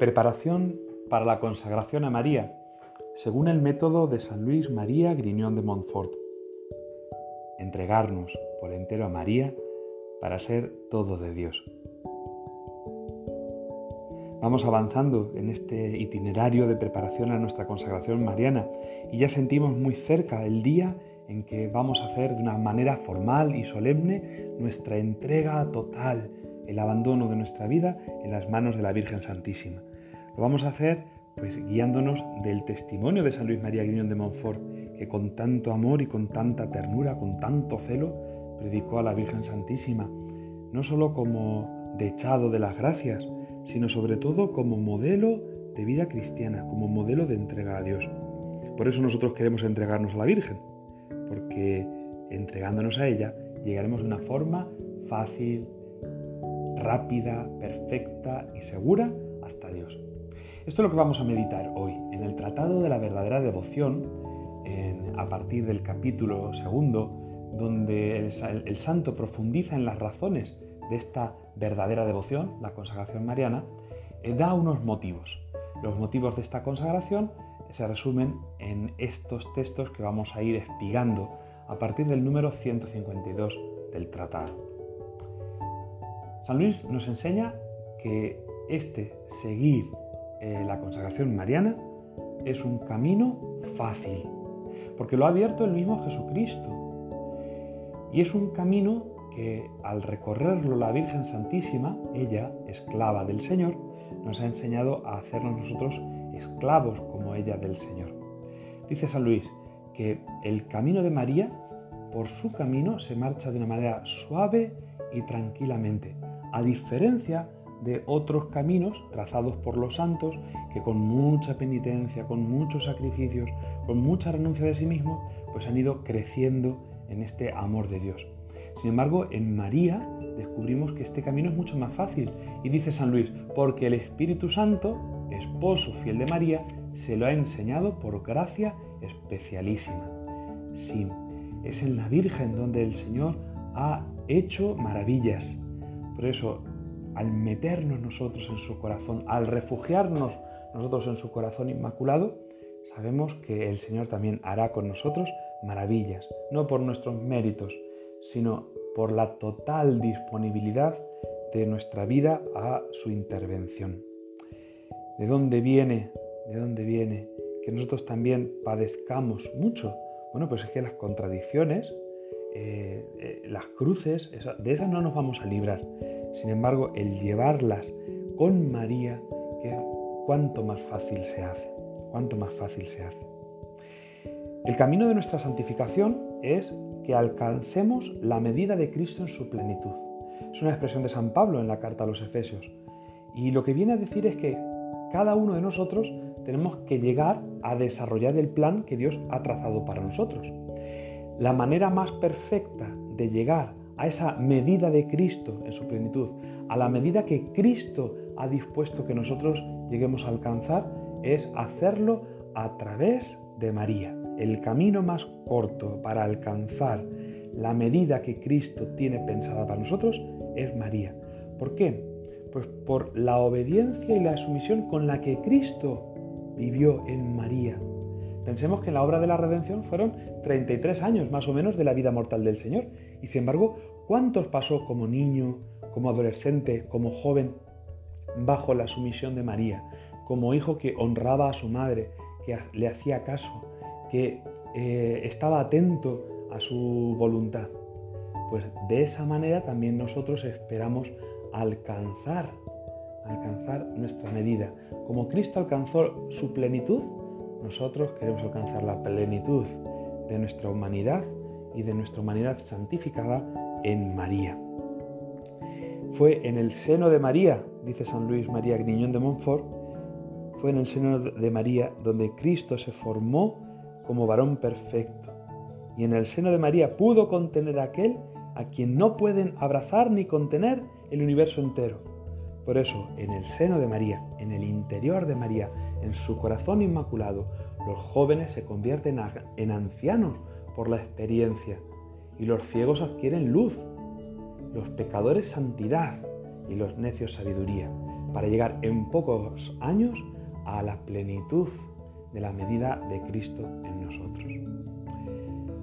Preparación para la consagración a María, según el método de San Luis María Griñón de Montfort. Entregarnos por entero a María para ser todo de Dios. Vamos avanzando en este itinerario de preparación a nuestra consagración mariana y ya sentimos muy cerca el día en que vamos a hacer de una manera formal y solemne nuestra entrega total, el abandono de nuestra vida en las manos de la Virgen Santísima. Lo vamos a hacer pues guiándonos del testimonio de San Luis María Griñón de Montfort, que con tanto amor y con tanta ternura, con tanto celo, predicó a la Virgen Santísima, no solo como dechado de las gracias, sino sobre todo como modelo de vida cristiana, como modelo de entrega a Dios. Por eso nosotros queremos entregarnos a la Virgen, porque entregándonos a ella llegaremos de una forma fácil, rápida, perfecta y segura hasta Dios. Esto es lo que vamos a meditar hoy en el Tratado de la Verdadera Devoción, a partir del capítulo segundo, donde el, santo profundiza en las razones de esta verdadera devoción, la consagración mariana, eh, da unos motivos. Los motivos de esta consagración se resumen en estos textos que vamos a ir espigando a partir del número 152 del tratado. San Luis nos enseña que este seguir eh, la consagración mariana es un camino fácil, porque lo ha abierto el mismo Jesucristo. Y es un camino que al recorrerlo la Virgen Santísima, ella, esclava del Señor, nos ha enseñado a hacernos nosotros esclavos como ella del Señor. Dice San Luis que el camino de María, por su camino, se marcha de una manera suave y tranquilamente, a diferencia de otros caminos trazados por los santos que con mucha penitencia, con muchos sacrificios, con mucha renuncia de sí mismos, pues han ido creciendo en este amor de Dios. Sin embargo, en María descubrimos que este camino es mucho más fácil. Y dice San Luis, porque el Espíritu Santo, esposo fiel de María, se lo ha enseñado por gracia especialísima. Sí, es en la Virgen donde el Señor ha hecho maravillas. Por eso al meternos nosotros en su corazón, al refugiarnos nosotros en su corazón inmaculado, sabemos que el Señor también hará con nosotros maravillas, no por nuestros méritos, sino por la total disponibilidad de nuestra vida a su intervención. ¿De dónde viene? ¿De dónde viene que nosotros también padezcamos mucho? Bueno, pues es que las contradicciones, eh, eh, las cruces, de esas no nos vamos a librar. Sin embargo, el llevarlas con María, que cuanto más fácil se hace, más fácil se hace. El camino de nuestra santificación es que alcancemos la medida de Cristo en su plenitud. Es una expresión de San Pablo en la carta a los Efesios. Y lo que viene a decir es que cada uno de nosotros tenemos que llegar a desarrollar el plan que Dios ha trazado para nosotros. La manera más perfecta de llegar a esa medida de Cristo en su plenitud, a la medida que Cristo ha dispuesto que nosotros lleguemos a alcanzar, es hacerlo a través de María. El camino más corto para alcanzar la medida que Cristo tiene pensada para nosotros es María. ¿Por qué? Pues por la obediencia y la sumisión con la que Cristo vivió en María. Pensemos que en la obra de la redención fueron 33 años más o menos de la vida mortal del Señor. Y sin embargo, ¿cuántos pasó como niño, como adolescente, como joven, bajo la sumisión de María, como hijo que honraba a su madre, que le hacía caso, que eh, estaba atento a su voluntad? Pues de esa manera también nosotros esperamos alcanzar, alcanzar nuestra medida. Como Cristo alcanzó su plenitud, nosotros queremos alcanzar la plenitud de nuestra humanidad y de nuestra humanidad santificada en María. Fue en el seno de María, dice San Luis María Griñón de Montfort, fue en el seno de María donde Cristo se formó como varón perfecto. Y en el seno de María pudo contener a aquel a quien no pueden abrazar ni contener el universo entero. Por eso, en el seno de María, en el interior de María, en su corazón inmaculado, los jóvenes se convierten en ancianos por la experiencia y los ciegos adquieren luz, los pecadores santidad y los necios sabiduría. para llegar en pocos años a la plenitud de la medida de Cristo en nosotros.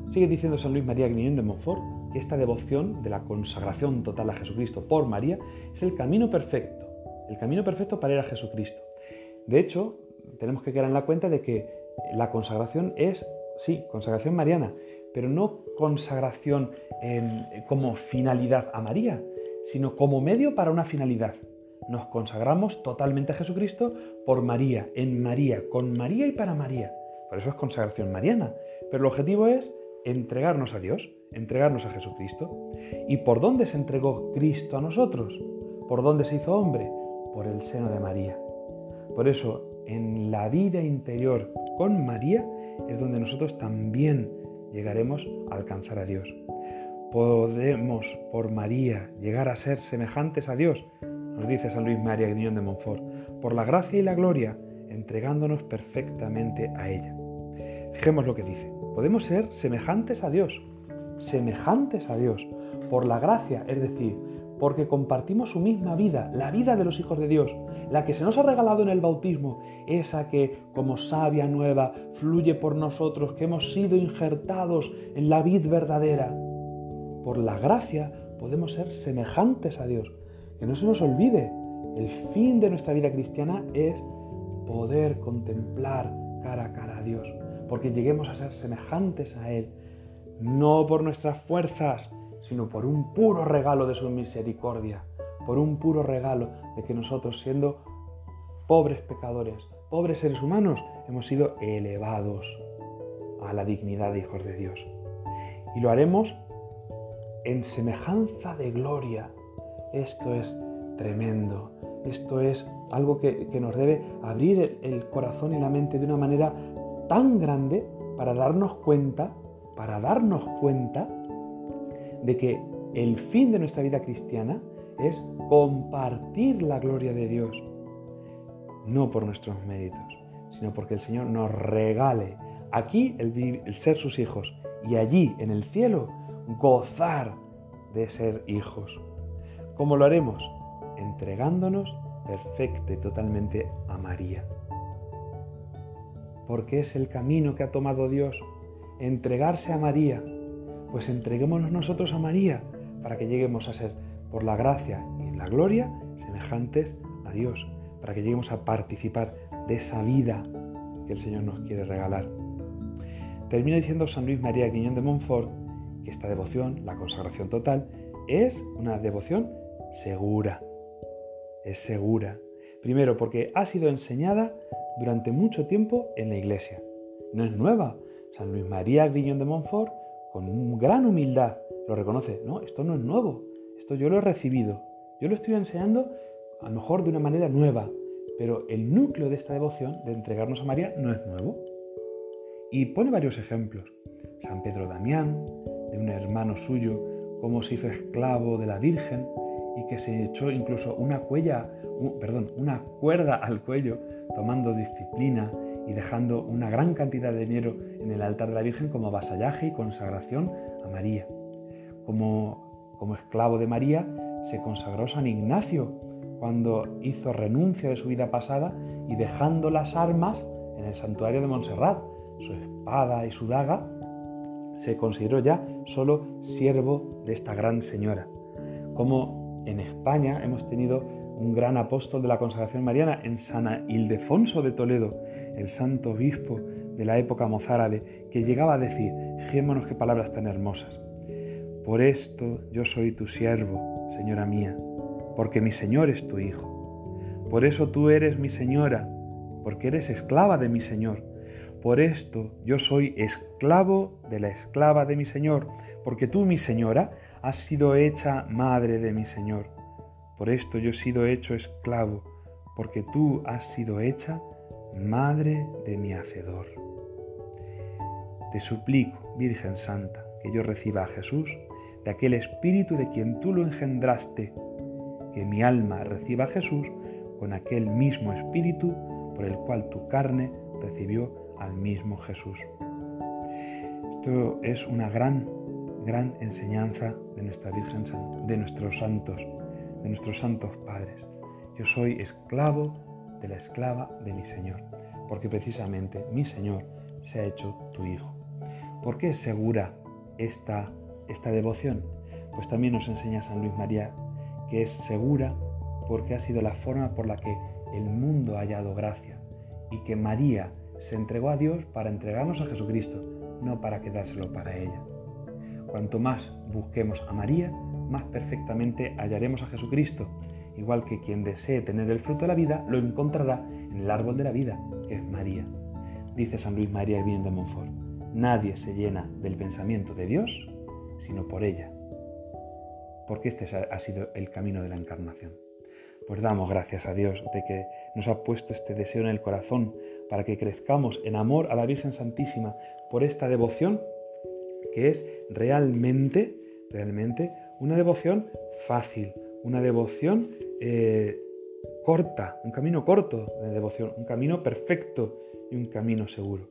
Sigue diciendo San Luis María Griñón de Montfort que esta devoción de la consagración total a Jesucristo por María es el camino perfecto, el camino perfecto para ir a Jesucristo. De hecho, tenemos que quedar en la cuenta de que la consagración es, sí, consagración mariana, pero no consagración como finalidad a María, sino como medio para una finalidad. Nos consagramos totalmente a Jesucristo por María, en María, con María y para María. Por eso es consagración mariana. Pero el objetivo es entregarnos a Dios, entregarnos a Jesucristo. ¿Y por dónde se entregó Cristo a nosotros? ¿Por dónde se hizo hombre? Por el seno de María. Por eso, en la vida interior con María es donde nosotros también llegaremos a alcanzar a Dios. Podemos, por María, llegar a ser semejantes a Dios, nos dice San Luis María Griñón de Montfort, por la gracia y la gloria, entregándonos perfectamente a ella. Fijemos lo que dice. Podemos ser semejantes a Dios, semejantes a Dios, por la gracia, es decir, porque compartimos su misma vida, la vida de los hijos de Dios, la que se nos ha regalado en el bautismo, esa que como savia nueva fluye por nosotros, que hemos sido injertados en la vid verdadera. Por la gracia podemos ser semejantes a Dios. Que no se nos olvide, el fin de nuestra vida cristiana es poder contemplar cara a cara a Dios, porque lleguemos a ser semejantes a Él, no por nuestras fuerzas, sino por un puro regalo de su misericordia, por un puro regalo de que nosotros, siendo pobres pecadores, pobres seres humanos, hemos sido elevados a la dignidad de hijos de Dios. Y lo haremos en semejanza de gloria. Esto es tremendo. Esto es algo que, nos debe abrir el corazón y la mente de una manera tan grande para darnos cuenta, para darnos cuenta de que el fin de nuestra vida cristiana es compartir la gloria de Dios, no por nuestros méritos, sino porque el Señor nos regale aquí el, ser sus hijos y allí en el cielo gozar de ser hijos. ¿Cómo lo haremos? Entregándonos perfecta y totalmente a María. Porque es el camino que ha tomado Dios, entregarse a María. Pues entreguémonos nosotros a María para que lleguemos a ser por la gracia y la gloria semejantes a Dios, para que lleguemos a participar de esa vida que el Señor nos quiere regalar. Termina diciendo San Luis María Guiñón de Montfort que esta devoción, la consagración total, es una devoción segura. Es segura. Primero porque ha sido enseñada durante mucho tiempo en la Iglesia. No es nueva. San Luis María Guiñón de Montfort, con gran humildad, lo reconoce. No, esto no es nuevo. Esto yo lo he recibido. Yo lo estoy enseñando a lo mejor de una manera nueva, pero el núcleo de esta devoción, de entregarnos a María, no es nuevo. Y pone varios ejemplos. San Pedro Damián, de un hermano suyo, cómo se hizo esclavo de la Virgen y que se echó incluso una, perdón, una cuerda al cuello, tomando disciplina y dejando una gran cantidad de dinero en el altar de la Virgen como vasallaje y consagración a María. Como como esclavo de María, se consagró San Ignacio cuando hizo renuncia de su vida pasada y dejando las armas en el santuario de Montserrat, su espada y su daga, se consideró ya solo siervo de esta gran señora. Como en España hemos tenido un gran apóstol de la consagración mariana en San Ildefonso de Toledo, el santo obispo de la época mozárabe, que llegaba a decir, fijémonos qué palabras tan hermosas, por esto yo soy tu siervo, señora mía, porque mi Señor es tu Hijo. Por eso tú eres mi señora, porque eres esclava de mi Señor. Por esto yo soy esclavo de la esclava de mi Señor, porque tú, mi señora, has sido hecha madre de mi Señor. Por esto yo he sido hecho esclavo, porque tú has sido hecha madre de mi Hacedor. Te suplico, Virgen Santa, que yo reciba a Jesús de aquel Espíritu de quien tú lo engendraste, que mi alma reciba a Jesús con aquel mismo Espíritu por el cual tu carne recibió al mismo Jesús. Esto es una gran, gran enseñanza de nuestra Virgen, de nuestros santos, de nuestros santos padres. Yo soy esclavo de la esclava de mi Señor, porque precisamente mi Señor se ha hecho tu Hijo. ¿Por qué es segura esta, esta devoción? Pues también nos enseña San Luis María que es segura porque ha sido la forma por la que el mundo ha hallado gracia y que María se entregó a Dios para entregarnos a Jesucristo, no para quedárselo para ella. Cuanto más busquemos a María, más perfectamente hallaremos a Jesucristo, igual que quien desee tener el fruto de la vida lo encontrará en el árbol de la vida, que es María. Dice San Luis María Bien de Montfort, nadie se llena del pensamiento de Dios sino por ella, porque este ha sido el camino de la encarnación. Pues damos gracias a Dios de que nos ha puesto este deseo en el corazón para que crezcamos en amor a la Virgen Santísima por esta devoción que es realmente, realmente una devoción fácil, una devoción eh, corta, un camino corto de devoción, un camino perfecto y un camino seguro.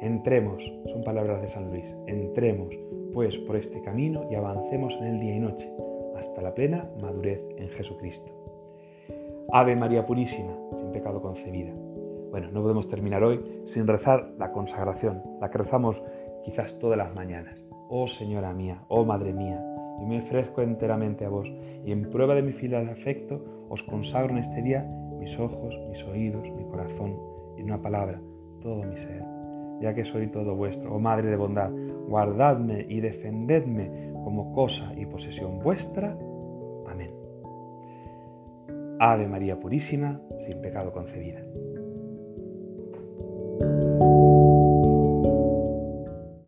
Entremos, son palabras de San Luis, entremos pues por este camino y avancemos en el día y noche hasta la plena madurez en Jesucristo. Ave María Purísima, sin pecado concebida. Bueno, no podemos terminar hoy sin rezar la consagración, la que rezamos quizás todas las mañanas. Oh Señora mía, oh Madre mía, yo me ofrezco enteramente a vos y en prueba de mi filial afecto os consagro en este día mis ojos, mis oídos, mi corazón y en una palabra, todo mi ser. Ya que soy todo vuestro, oh Madre de bondad, guardadme y defendedme como cosa y posesión vuestra. Ave María Purísima, sin pecado concebida.